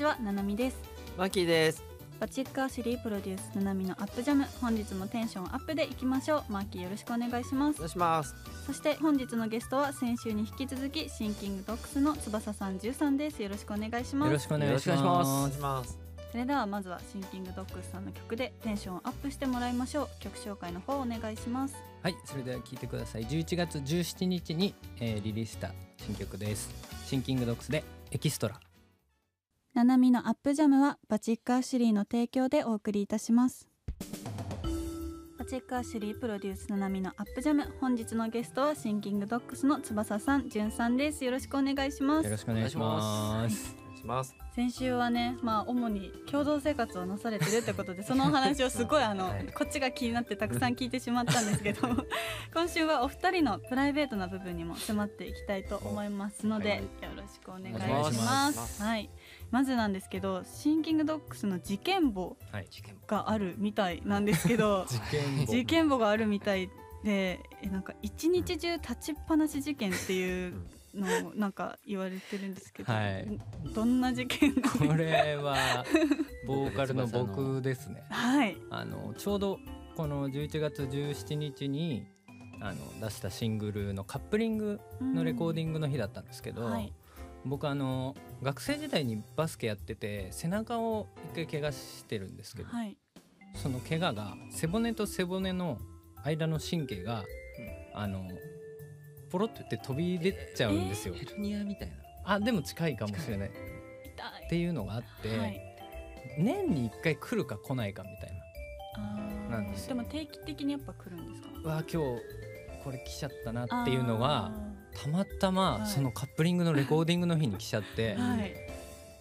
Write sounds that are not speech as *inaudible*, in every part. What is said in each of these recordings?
にちはななみです。マッキーです。バチッカーシリープロデュースななみのアップジャム。本日もテンションアップでいきましょう。マーキーよろしくお願いします。お願いします。そして本日のゲストは先週に引き続きシンキングドックスの翼さん13です。よろしくお願いします。よろしくお願いしまます。それではまずはシンキングドックスさんの曲でテンションをアップしてもらいましょう。曲紹介の方お願いします。はいそれでは聞いてください。11月17日に、えーリリースした新曲です。シンキングドックスでエキストラななみのアップジャムはバチッカーシリーの提供でお送りいたします。バチッカーシリープロデュースななみのアップジャム本日のゲストはシンキングドックスの翼さん、じゅんさんです。よろしくお願いします。よろしくお願いします。お願いします。先週はねまあ主に共同生活をなされてるってことで *laughs* そのお話をすごいあの、はい。こっちが気になってたくさん聞いてしまったんですけど *laughs* 今週はお二人のプライベートな部分にも迫っていきたいと思いますので、はい。よろしくお願いします。はいまずなんですけどシンキングドックスの事件簿があるみたいなんですけど *laughs* 事件簿。があるみたいでえなんか一日中立ちっぱなし事件っていうのをなんか言われてるんですけど、はい。どんな事件これは *laughs* ボーカルの僕ですね。はい。あのちょうどこの11月17日にあの出したシングルのカップリングのレコーディングの日だったんですけど、はい僕あの学生時代にバスケやってて背中を一回怪我してるんですけど、はい。その怪我が背骨と背骨の間の神経が、あのポロって飛び出ちゃうんですよ、ヘルニアみたいな。あでも近いかもしれない。っ痛い。ていうのがあって、はい。年に1回来るか来ないかみたいあー。なんですよ。でも定期的にやっぱ来るんですか？なうわ今日これ来ちゃったなっていうのがあたまたまはい。そのカップリングのレコーディングの日に来ちゃって、ーはい。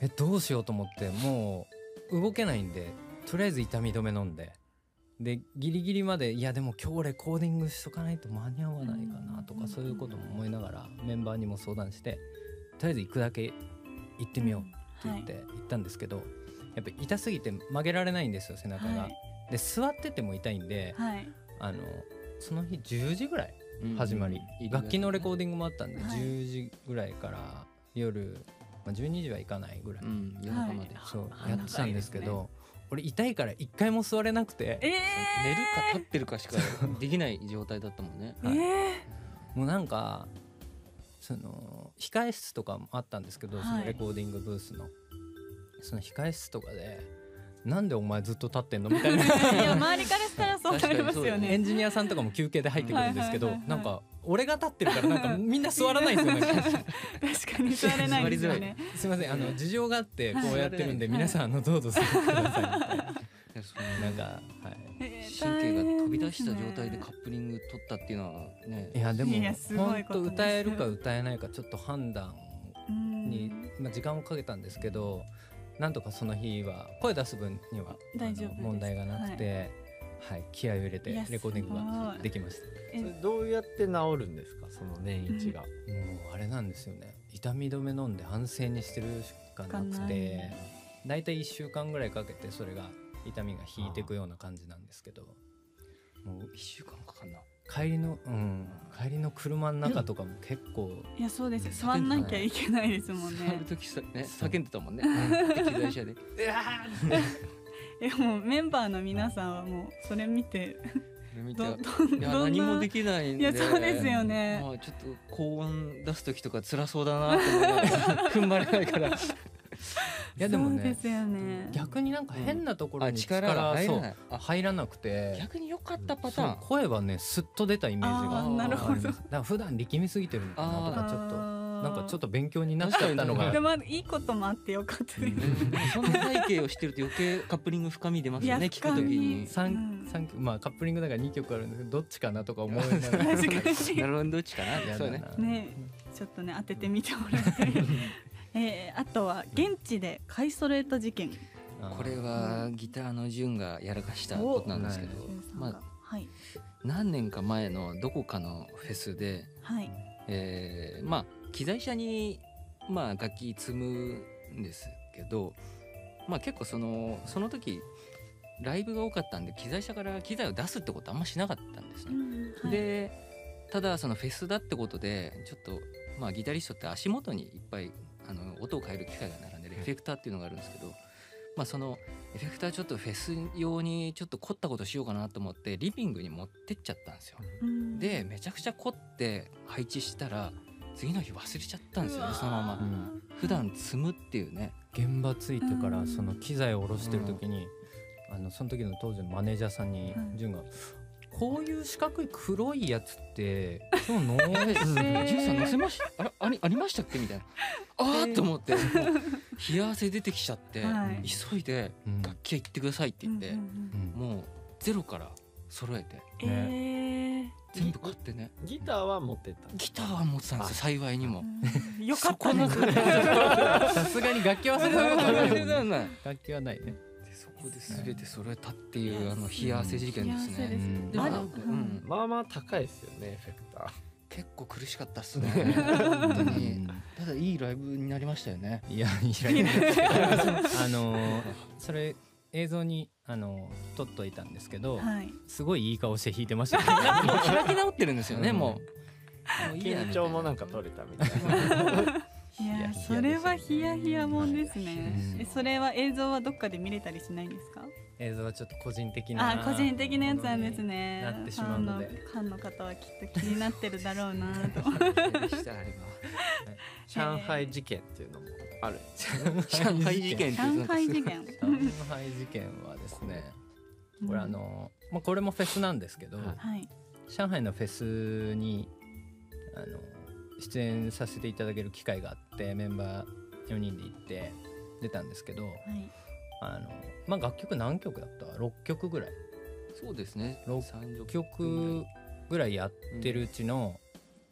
えどうしようと思ってもう動けないんでとりあえず痛み止め飲んででギリギリまでいやでも今日レコーディングしとかないと間に合わないかなとうん。かそういうことも思いながらメンバーにも相談してとりあえず行くだけ行ってみようって言って行ったんですけどやっぱ痛すぎて曲げられないんですよ背中が。はい。で座ってても痛いんではい。あのその日10時ぐらいうん始まり、うん。楽器のレコーディングもあったんで、はい。10時ぐらいから夜、まあ、12時はいかないぐらい、うん夜中まで。はい。そうあやってたんですけど、俺痛いから一回も座れなくて。え寝るか立ってるかしかできない状態だったもんね。ー、はい。えもうなんかその控え室とかもあったんですけど、はい。そのレコーディングブースの。その控え室とかでなんでお前ずっと立ってんの？*laughs* みたいな。ー、いや周りからしたらそうなりますよエねンジニアさんとかも休憩で入ってくるんですけどなんか俺が立ってるからなんか *laughs* みんな座らないんですよ *laughs* ね確かに座れないですよね。すみませんあの事情があってこうやってるんではい。皆さんあのどうぞ座ってくださいないやそのなんかはい。えー神経が飛び出した状態でカップリング取ったっていうのはね。いやでも本当歌えるか歌えないかちょっと判断うん。に、まあ、時間をかけたんですけどなんとかその日は声出す分にはあの大丈夫問題がなくて、はい。気合を入れてレコーディングがい。できました。えそれどうやって治るんですか？その年一が、もうあれなんですよね。痛み止め飲んで安静にしてるしかなくてだい。たい1週間ぐらいかけてそれが痛みが引いていくような感じなんですけどもう一週間かかんな帰りのうん帰りの車の中とかも結構いやそうです。よ座んなきゃいけないですもん座ねる時さね叫んでたもんね。機材車で。*laughs* *laughs* いやもうメンバーの皆さんはもうそれ見てそれ見てどいや何もできないんで。いやそうですよね。まあちょっと高音出す時とか辛そうだなって思いながら *laughs* 踏ん張れないからいやでもね。ね。逆になんか変なところあに力が入らない。あ。入らなくて。逆に良かったパターン。声はねすっと出たイメージが。あーなるほど。だから普段力みすぎてるのかなとかちょっとななんかちょっと勉強になっちゃったのが。でもいいこともあってよかったです、うん。そんな背景を知ってると余計カップリング深み出ますよね聞くときに三三曲まあカップリングだから2曲あるんですけどどっちかなとか思いな。がら *laughs* なるほどどっちかな。やそうね。ねちょっとね当ててみてもらって *laughs* えー、あとは現地でカイソレート事件。これはギターの順がやらかしたことなんですけどおまあはい。何年か前のどこかのフェスではい。えーまあ機材車にまあ楽器積むんですけどまあ結構そのその時ライブが多かったんで機材車から機材を出すってことあんましなかったんですね。はい、でただそのフェスだってことでちょっとまあギタリストって足元にいっぱいあの音を変える機械が並んでるエフェクターっていうのがあるんですけど、まあそのエフェクターちょっとフェス用にちょっと凝ったことしようかなと思ってリビングに持ってっちゃったんですよ。うん。でめちゃくちゃ凝って配置したら次の日忘れちゃったんですよねそのまま。うん。普段積むっていうね。現場着いてからうん。その機材を下ろしてる時に、あのその時の当時のマネージャーさんにはい潤が「こういう四角い黒いやつって今日のえー、ジュンさん乗せましたあらありありましたっけ？みたいな。あーっと思って冷や汗出てきちゃって、はい。急いでうん。楽器屋行ってくださいって言って、もうゼロから揃えてうんえー。全部買ってね。ギターは持ってった？ギターは持ってたんですよ幸いにも。うん。よかった *laughs* さすがに楽器忘れたこない。楽器はないねこで全て揃えたっていうあの冷や汗事件ですね。うんあでもなんか、ううんん、まあまあ高いですよねエフェクター結構苦しかったっすね。本当うに。んただいいライブになりましたよね。いやいやいや *laughs* あのーそれ映像にあのー撮っといたんですけど、はいすごいいい顔して弾いてましたね *laughs* もう開き直ってるんですよね。うんもう。もういいや緊張もなんか取れたみたいな *laughs* いやそれはヒヤヒヤもんですね。うん。えそれは映像はどっかで見れたりしないんですか？映像はちょっと個人的なあ個人的なやつなんですね。なってしまうので。ファンのファンの方はきっと気になってるだろうなと。したあれ *laughs* 上海事件っていうのもあるば。上海事件上海事件。上海事件はですねこれあの、まあ、これもフェスなんですけど、はいはい。上海のフェスにあの出演させていただける機会があってメンバー4人で行って出たんですけどはい。あの、まあ、楽曲何曲だった？6曲ぐらい。そうですね。六30曲ぐらいやってるうちの、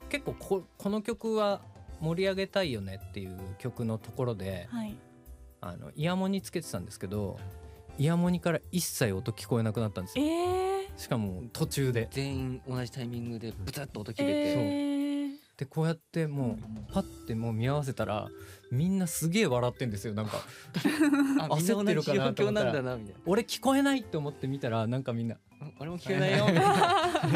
結構ここの曲は盛り上げたいよねっていう曲のところではい。あのイヤモニつけてたんですけどイヤモニから一切音聞こえなくなったんですえよー、しかも途中で。全員同じタイミングでブツッと音切えれて、ー、でこうやってもうパッてもう見合わせたらみんなすげえ笑ってんですよ。なんか *laughs* 焦ってるかなと思ったら。俺聞こえないって思って見たらなんかみんなうん俺も聞こえないよ。みたいな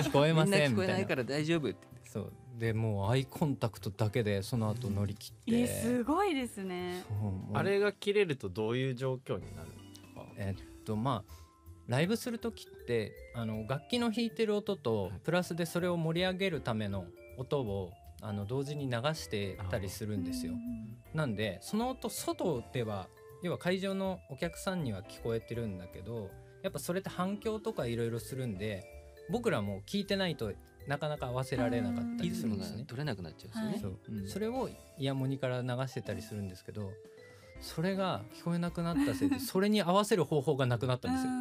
聞こえません *laughs* みたいな。こえないから大丈夫って。そう。でもうアイコンタクトだけでその後乗り切って、えすごいですね。あれが切れるとどういう状況になるんですかえっとまあライブする時ってあの楽器の弾いてる音とはい。プラスでそれを盛り上げるための音をあの同時に流してたりするんですよ。なんでその音外では要は会場のお客さんには聞こえてるんだけどやっぱそれって反響とかいろいろするんで僕らも聞いてないとなかなか合わせられなかったりするんですね。取れなくなっちゃうんですよね。そううんそれをイヤモニから流してたりするんですけどそれが聞こえなくなったせいで *laughs* それに合わせる方法がなくなったんですよ。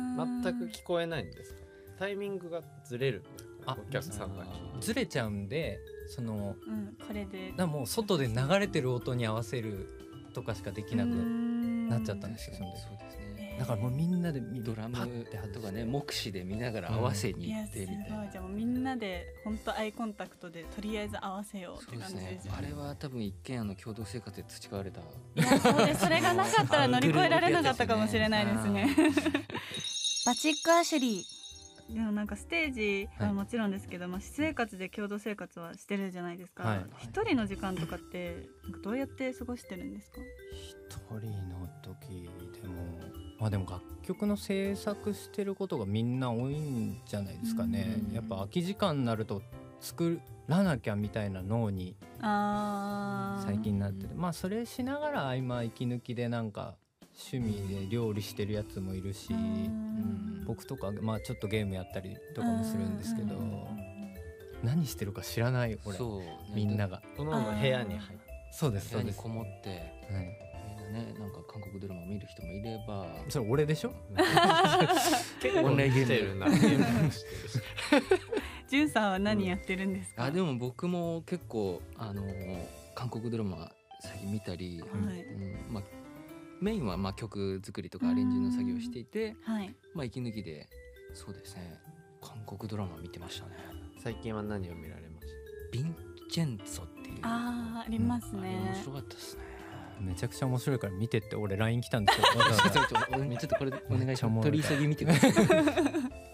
全く聞こえないんですか？タイミングがずれる？お客さんがずれちゃうんでそのうんこれでだもう外で流れてる音に合わせるとかしかできなくなっちゃったんですよそんでそうですね。だからもうみんなでみドラムとかね目視で見ながら合わせに行っいやすごいてみたいな。じゃあもうみんなで本当アイコンタクトでとりあえず合わせようってそうですね感じですよ。あれは多分一軒家の共同生活で培われた。いやそうですそれがなかったら乗り越えられなかったかもしれないですね。バチックアシュリーでもなんかステージはもちろんですけど、まあ私生活で共同生活はしてるじゃないですか。はい一人の時間とかってどうやって過ごしてるんですか？一人の時でもまあでも楽曲の制作してることがみんな多いんじゃないですかねうんやっぱ空き時間になると作らなきゃみたいな脳に。最近なっててまあそれしながら合間息抜きでなんか趣味で料理してるやつもいるし、うん。僕とかまあちょっとゲームやったりとかもするんですけど、うん。何してるか知らない俺。そう。みんなが。その部屋に入ってそうですそうです、部屋にこもってはい、みんなねなんか韓国ドラマ見る人もいれば。それ俺でしょ？*laughs* 結構見てるなゲームもしてるしジュンさんは何やってるんですか？あでも僕も結構あのー韓国ドラマ最近見たり、はい。うんまあ、メインはまあ曲作りとかアレンジの作業をしていて、はい。まあ、息抜きでそうですね。韓国ドラマ見てましたね。最近は何を見られまし「ヴィンチェンツォ」っていう。ああありますあれね。面白かったですね。めちゃくちゃ面白いから見てって俺 LINE 来たんですよ。*laughs* ちょっとこれお願いします。取り急ぎ見てください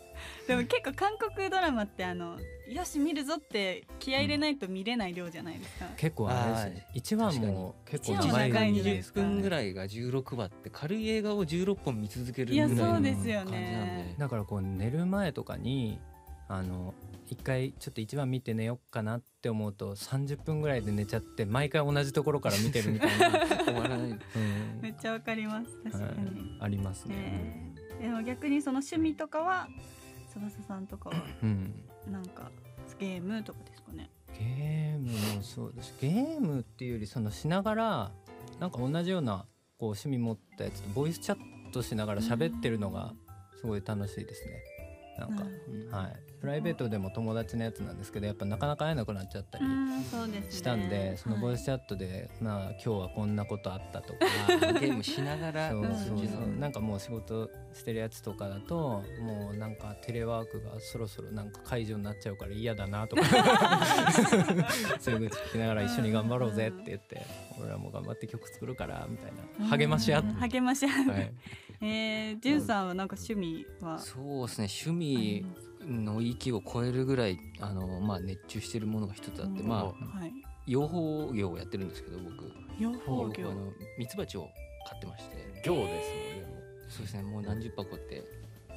でも結構韓国ドラマってあのよし見るぞって気合い入れないと見れない量じゃないですか、結構あれですね。1話も結構一話長い長いんじゃないでですすか分ぐらいが16話って軽い映画を16本見続けるぐいやらいのそう感じなんで。すよでねだからこう寝る前とかにあの一回ちょっと1話見て寝よっかなって思うと30分ぐらいで寝ちゃって毎回同じところから見てるみたいな、*laughs* 終わらない。うん。めっちゃわかります。確かはい。に、ありますね。ねえでも逆にその趣味とかは翼さんとかはうん。なんかゲームとかですかね。ゲームもそうです。ゲームっていうよりそのしながらなんか同じようなこう趣味持ったやつとボイスチャットしながら喋ってるのがすごい楽しいですね。なんか、うん。はい、プライベートでも友達のやつなんですけどやっぱなかなか会えなくなっちゃったりうんそうですね。したんで、そのボイスチャットで、まあ今日はこんなことあったとか *laughs* ゲームしながらそううん。そうそう。うんなんかもう仕事してるやつとかだともうなんかテレワークがそろそろなんか解除になっちゃうから嫌だなとか *laughs* そういう口聞きながら一緒に頑張ろうぜって言って俺らも頑張って曲作るからみたいな。励まし合って。うん、励まし合う、はい、えー、ジュンさんはなんか趣味は？そうですね趣味の域を超えるぐらいあの、まあ、熱中してるものが一つあって、うんまあはい。養蜂業をやってるんですけど僕。養蜂業。僕あのミツバチを飼ってまして。行ですもんねもそうですねもう何十箱って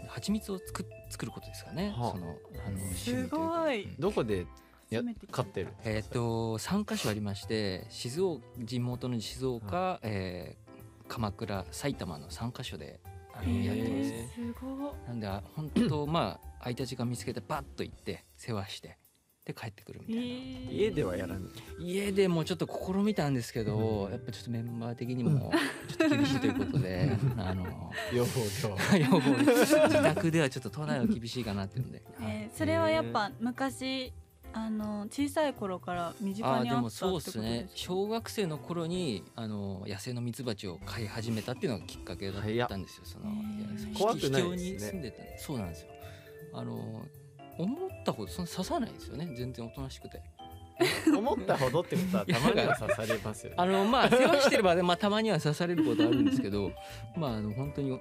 蜂蜜を作っ作ることですかね、はあ。そのあのすい。うかごい、うどこでや飼ってる？えっ、と3カ所ありまして静岡地元の静岡、えー鎌倉埼玉の3カ所であのやってます。ね。すごいなんであ本当まあ空いた時間見つけてバッと行って世話してで帰ってくるみたいな。家ではやらない家でもちょっと試みたんですけど、やっぱちょっとメンバー的にもちょっと厳しいということで *laughs* あの養蜂業要望自宅ではちょっと都内は厳しいかなっていうので、はいえーそれはやっぱ昔あの小さい頃から身近にあったってですかそうですね。小学生の頃にあの野生のミツバチを飼い始めたっていうのがきっかけだったんですよ。その怖くに住んでたんでそうなんですよ。あの思ったほどその刺さないんですよね。全然おとなしくて。*laughs* 思ったほどってことはたまには刺されますよね。あのまあ世話してればね、まあ、たまには刺されることあるんですけどまああの本当に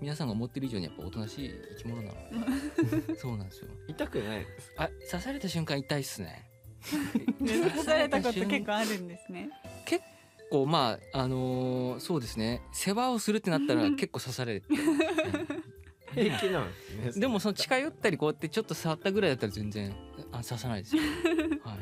皆さんが思ってる以上にやっぱおとなしい生き物なので。*laughs* そうなんですよ。痛くないですあ刺された瞬間痛いっすね。刺されたこと結構あるんですね。結構まああのーそうですね。世話をするってなったら結構刺されて、平気なんですねでもその近寄ったりこうやってちょっと触ったぐらいだったら全然あ刺さないですよ、*laughs* はい、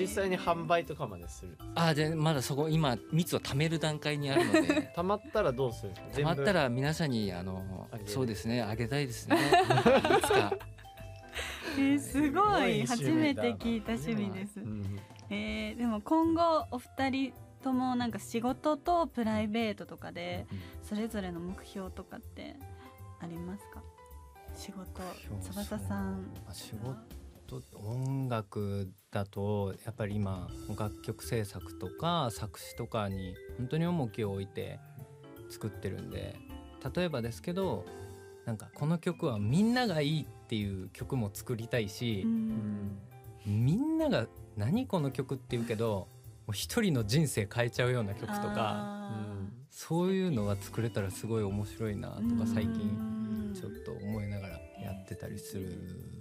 実際に販売とかまでする。あでまだそこ今蜜を貯める段階にあるので。*laughs* 溜まったらどうする？溜まったらら皆さんにあのそうですね。あげたいですね。*laughs* いつか。えーすごい。初めて聞いた趣味です、うん。えーでも今後お二人ともなんか仕事とプライベートとかでそれぞれの目標とかってありますか？仕事。翼さん。まあ仕事音楽だとやっぱり今楽曲制作とか作詞とかに本当に重きを置いて作ってるんで例えばですけどなんかこの曲はみんながいいっていう曲も作りたいしう、うん。んみんなが「何この曲」って言うけどもう一人の人生変えちゃうような曲とかあそういうのは作れたらすごい面白いなとーか最近うんちょっと思いながらやってたりする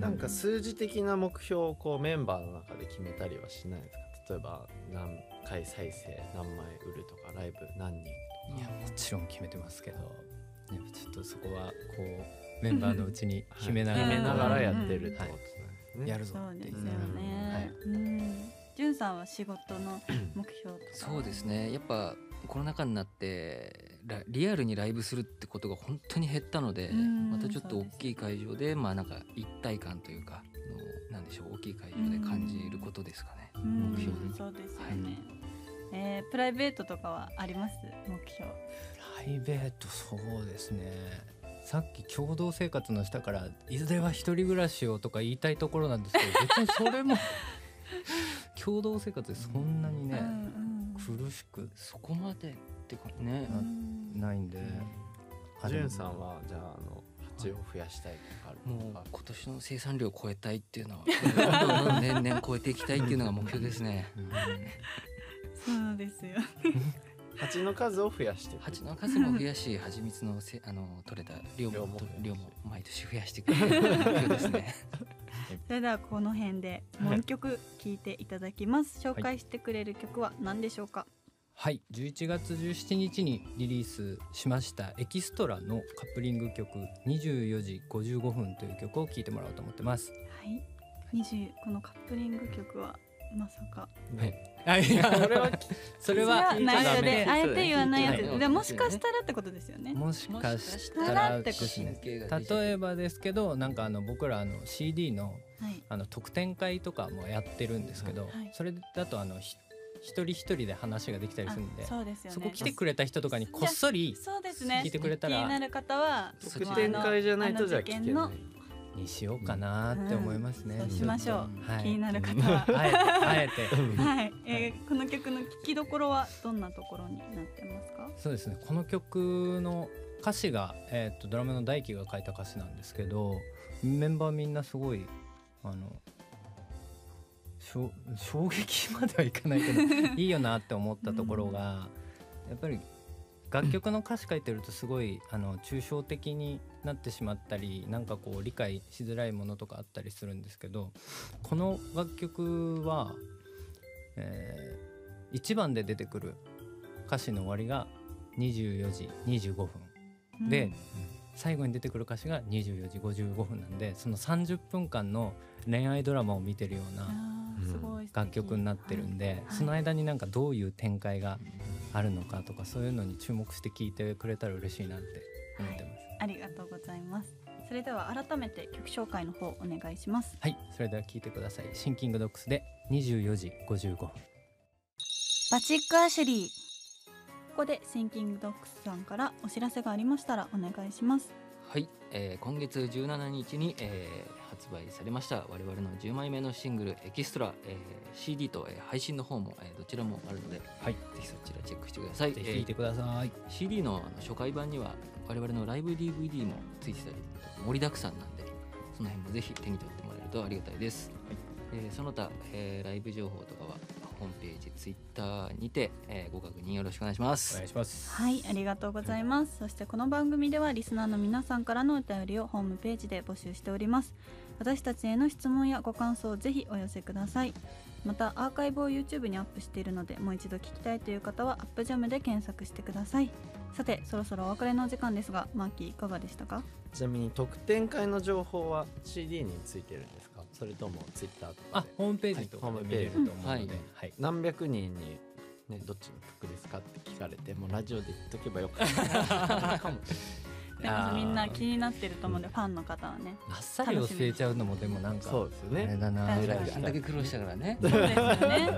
なんか数字的な目標をこうメンバーの中で決めたりはしないですか？例えば何回再生何枚売るとかライブ何人いやもちろん決めてますけど、ね、ちょっとそこはこうメンバーのうちに秘めながら,、はい。決めながらやってるってことなんですね、やるぞそうですよっていう。ね、うん。じゅん。さんは仕事の目標とか？そうですね。やっぱコロナ禍になってラリアルにライブするってことが本当に減ったのでうん。またちょっと大きい会場でまあなんか一体感というかのなんでしょう大きい会場で感じることですかね。うん。目標。にそうですよはい。ね、えープライベートとかはあります？目標。プライベートそうですね。さっき共同生活の下からいずれは一人暮らしをとか言いたいところなんですけど *laughs* 別にそれも共同生活でそんなにね、うん。苦しくそこまでってかね。うん。ないんで、あジュンさんはじゃああの蜂を増やしたいとかあるもう今年の生産量を超えたいっていうのは *laughs* 年々超えていきたいっていうのが目標ですね。うん。そうですよ。*laughs* 蜂の数を増やして蜂の数も増やし蜂蜜のせあの取れた量も量も量も毎年増やしていく目標ですね。それではこの辺でもう一曲聴いていただきます。紹介してくれる曲は何でしょうか？はい11月17日にリリースしましたエキストラのカップリング曲24時55分という曲を聴いてもらおうと思ってます。はい20このカップリング曲はまさか。あいや *laughs* それはそれは内緒であえて言わないやつ。はい。でもしかしたらってことですよね。もしかしたららってこと例えばですけどなんかあの僕らあの CD のはい。あの特典会とかもやってるんですけど、はい。それだとあのひ一人一人で話ができたりするんであそうですよね。そこ来てくれた人とかにこっそりそうですね。聞いてくれたら気になる方は特典会じゃないとじゃあ聞けない。にしようかなって思いますね。そうしましょう、はい。気になる方は。あえてあえて。はい、えーこの曲の聴きどころはどんなところになってますか？そうですね。この曲の歌詞が、えー、とドラムの大輝が書いた歌詞なんですけどメンバーみんなすごいあの衝撃まではいかないけどいいよなって思ったところが、やっぱり楽曲の歌詞書いてるとすごいあの抽象的になってしまったりなんかこう理解しづらいものとかあったりするんですけどこの楽曲は、え1番で出てくる歌詞の終わりが24時25分。で、最後に出てくる歌詞が24時55分なんでその30分間の恋愛ドラマを見てるような楽曲になってるんで、はいその間になんかどういう展開があるのかとかそういうのに注目して聞いてくれたら嬉しいなって思ってます。ありがとうございます。それでは改めて曲紹介の方お願いします。はい、それでは聞いてください。シンキングドックスで24時55分。バチックアシュリー。ここでシンキングドッグスさんからお知らせがありましたらお願いします。はい、えー今月17日に、えー発売されました。我々の10枚目のシングル「エキストラ」えー CD と、えー配信の方も、えーどちらもあるので、はい。ぜひそちらチェックしてください。ぜひ聞いてください。えー CD のあの初回版には我々のライブ DVD もついてたり盛りだくさんなんでその辺もぜひ手に取ってもらえるとありがたいです、えーその他、えーライブ情報とかはホームページ Twitter にて、えーご確認よろしくお願いします。お願いします。はいありがとうございます。そしてこの番組ではリスナーの皆さんからのお便りをホームページで募集しております私たちへの質問やご感想をぜひお寄せください。またアーカイブを YouTube にアップしているのでもう一度聞きたいという方はアップジャムで検索してください。さてそろそろお別れのお時間ですがマーキーいかがでしたか？ちなみに特典会の情報は CD についてるんですか？それとも Twitter とかホームページとかで見れると思うので、はい。はい。何百人に、ね、どっちの曲ですかって聞かれてもうラジオで言っとけばよかった。かもしでもみんな気になってると思うのでファンの方はね。あっさり教えちゃうのもでもなんかそうですよあれねだな。あんだけ苦労したからね。そうですよね。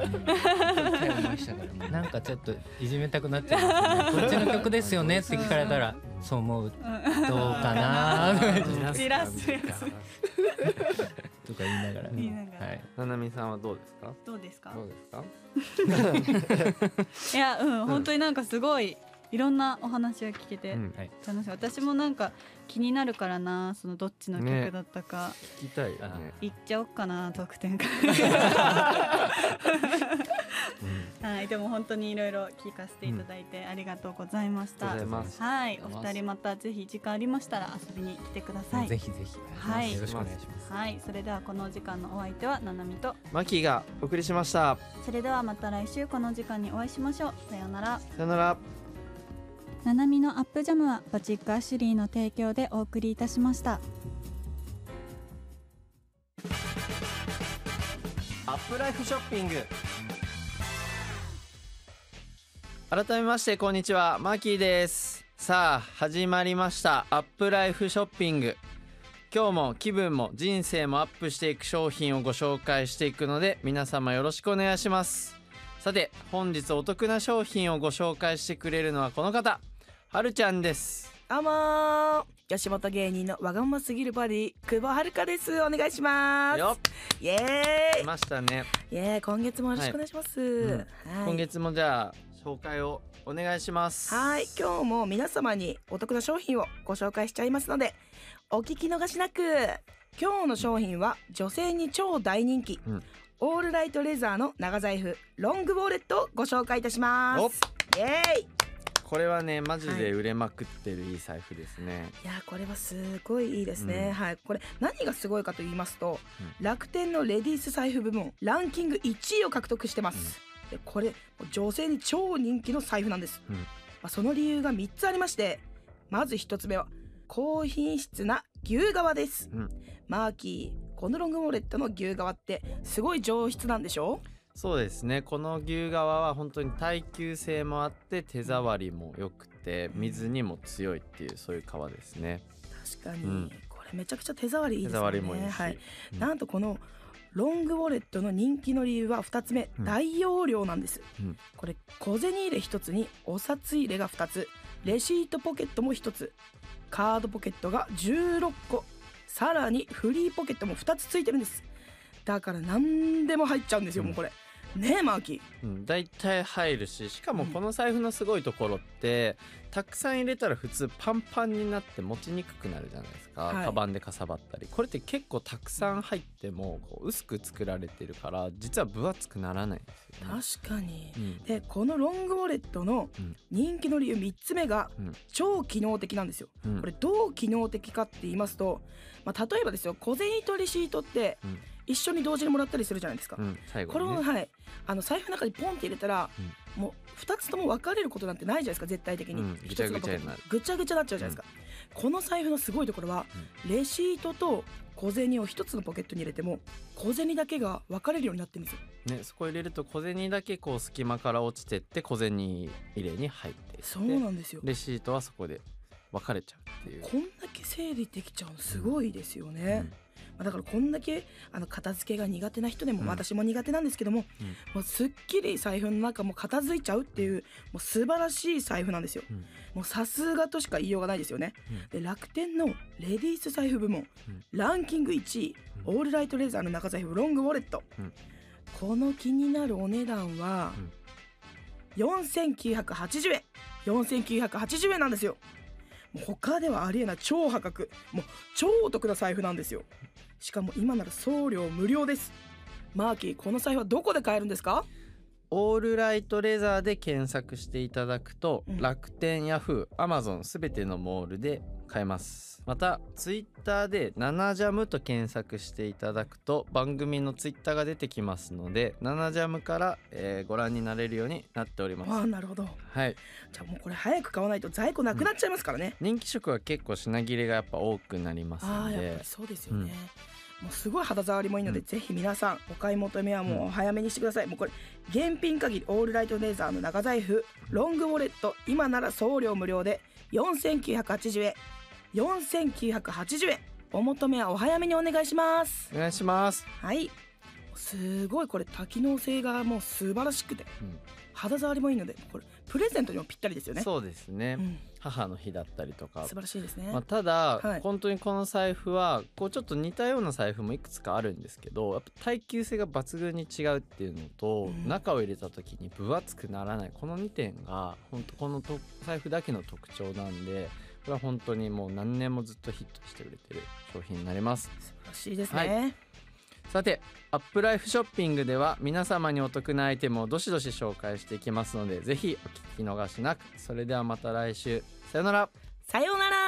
痛い思いしたからもうなんかちょっといじめたくなっちゃうんですよね。こっちの曲ですよね。って聞かれたらうん。そう思う。うん。どうかな？じらすやつとか言いながら言いながらはい。ななみさんはどうですか？どうですか？どうですか？*laughs* いやうん。本当になんかすごいいろんなお話を聞けて楽しい。私もなんか気になるからなそのどっちの曲だったか、聞きたいよね。言っちゃおっかな得点かはいでも本当にいろいろ聞かせていただいてありがとうございました、はいお二人またぜひ時間ありましたら遊びに来てください。ぜひぜひはい。よろしくお願いします。はいそれではこのお時間のお相手はななみと。マキがお送りしました。それではまた来週この時間にお会いしましょう。さようなら。さよならななみのアップジャムはバチックアシュリーの提供でお送りいたしました。アップライフショッピング。改めましてこんにちはマキーです。さあ始まりました。アップライフショッピング。今日も気分も人生もアップしていく商品をご紹介していくので皆様よろしくお願いします。さて本日お得な商品をご紹介してくれるのはこの方。はるちゃんです。どうもー吉本芸人のわがまますぎるバディ久保遥です。お願いします。よイエー来ましたね、イイエーイ。今月もよろしくお願いします、うん。はい。今月もじゃあ紹介をお願いします。はい。今日も皆様にお得な商品をご紹介しちゃいますのでお聞き逃しなく。今日の商品は女性に超大人気、うん。オールライトレザーの長財布ロングウォレットをご紹介いたします。イエーイこれはねマジで売れまくってるいい財布ですね、いやこれはすごいいいですね、うん。はい。これ何がすごいかと言いますと、う楽天のレディース財布部門ランキング1位を獲得してます、でこれ女性に超人気の財布なんです、うん。まあ、その理由が3つありましてまず1つ目は高品質な牛革です、うん。マーキーこのロングウォレットの牛革ってすごい上質なんでしょ？そうですね。この牛革は本当に耐久性もあって手触りも良くて水にも強いっていうそういう革ですね。確かに、うん。これめちゃくちゃ手触りいい手ですよね触りもいいし、はい。うん。なんとこのロングウォレットの人気の理由は2つ目、うん。大容量なんです、うん。これ小銭入れ1つにお札入れが2つ。レシートポケットも1つ。カードポケットが16個。さらにフリーポケットも2つついてるんです。だから何でも入っちゃうんですよ、うん。もうこれねえマーキー。うん、大体入るししかもこの財布のすごいところって、たくさん入れたら普通パンパンになって持ちにくくなるじゃないですか、はい。カバンでかさばったり。これって結構たくさん入ってもこう薄く作られてるから実は分厚くならないんですよね。確かに。うん。でこのロングウォレットのうん。人気の理由3つ目がうん。超機能的なんですよ。うん。これどう機能的かって言いますと、まあ、例えばですよ小銭とレシートってうん一緒に同時にもらったりするじゃないですか、うん、最後これを、にねはい。あの財布の中にポンって入れたら、もう2つとも分かれることなんてないじゃないですか絶対的に、うんぐちゃぐちゃになる。ぐちゃぐちゃになっちゃうじゃないですか、この財布のすごいところは、レシートと小銭を1つのポケットに入れても小銭だけが分かれるようになってるんですよ。ね、そこ入れると小銭だけこう隙間から落ちてって小銭入れに入っていって。そうなんですよ。レシートはそこで分かれちゃうっていう。こんだけ整理できちゃうのすごいですよね、まあ、だからこんだけあの片付けが苦手な人でも、うん。私も苦手なんですけども、うん。もうすっきり財布の中も片付いちゃうっていうもう素晴らしい財布なんですよ、うん。もうさすがとしか言いようがないですよね、で楽天のレディース財布部門、うん。ランキング1位、うん。オールライトレーザーの中財布ロングウォレット、うん。この気になるお値段は、4980円。4980円なんですよ。もう他ではありえない超破格。もう超お得な財布なんですよしかも今なら送料無料です。マーキーこの財布はどこで買えるんですか？オールライトレザーで検索していただくと、うん。楽天ヤフーアマゾンすべてのモールで買えます。またツイッターで「ナナジャム」と検索していただくと番組のツイッターが出てきますのでナナジャムから、えーご覧になれるようになっております。ああなるほど。はい。じゃあもうこれ早く買わないと在庫なくなっちゃいますからね、人気色は結構品切れがやっぱ多くなりますので。ああやっぱりそうですよね、もうすごい肌触りもいいので、ぜひ皆さんお買い求めはもう早めにしてください、もうこれ現品限りオールライトレーザーの長財布ロングウォレット今なら送料無料で4980円4980円。お求めはお早めにお願いします。お願いします、はい。すごいこれ多機能性がもう素晴らしくて。うん。肌触りもいいのでこれプレゼントにもぴったりですよね。そうですね、うん、母の日だったりとか。素晴らしいですね、まあ、ただ、はい。本当にこの財布はこうちょっと似たような財布もいくつかあるんですけどやっぱ耐久性が抜群に違うっていうのと、うん。中を入れた時に分厚くならない。この2点が本当このと財布だけの特徴なんでこれは本当にもう何年もずっとヒットして売れてる商品になります。素晴らしいですね、はい。さてアップライフショッピングでは皆様にお得なアイテムをどしどし紹介していきますのでぜひお聞き逃しなく。それではまた来週。さよなら。さようなら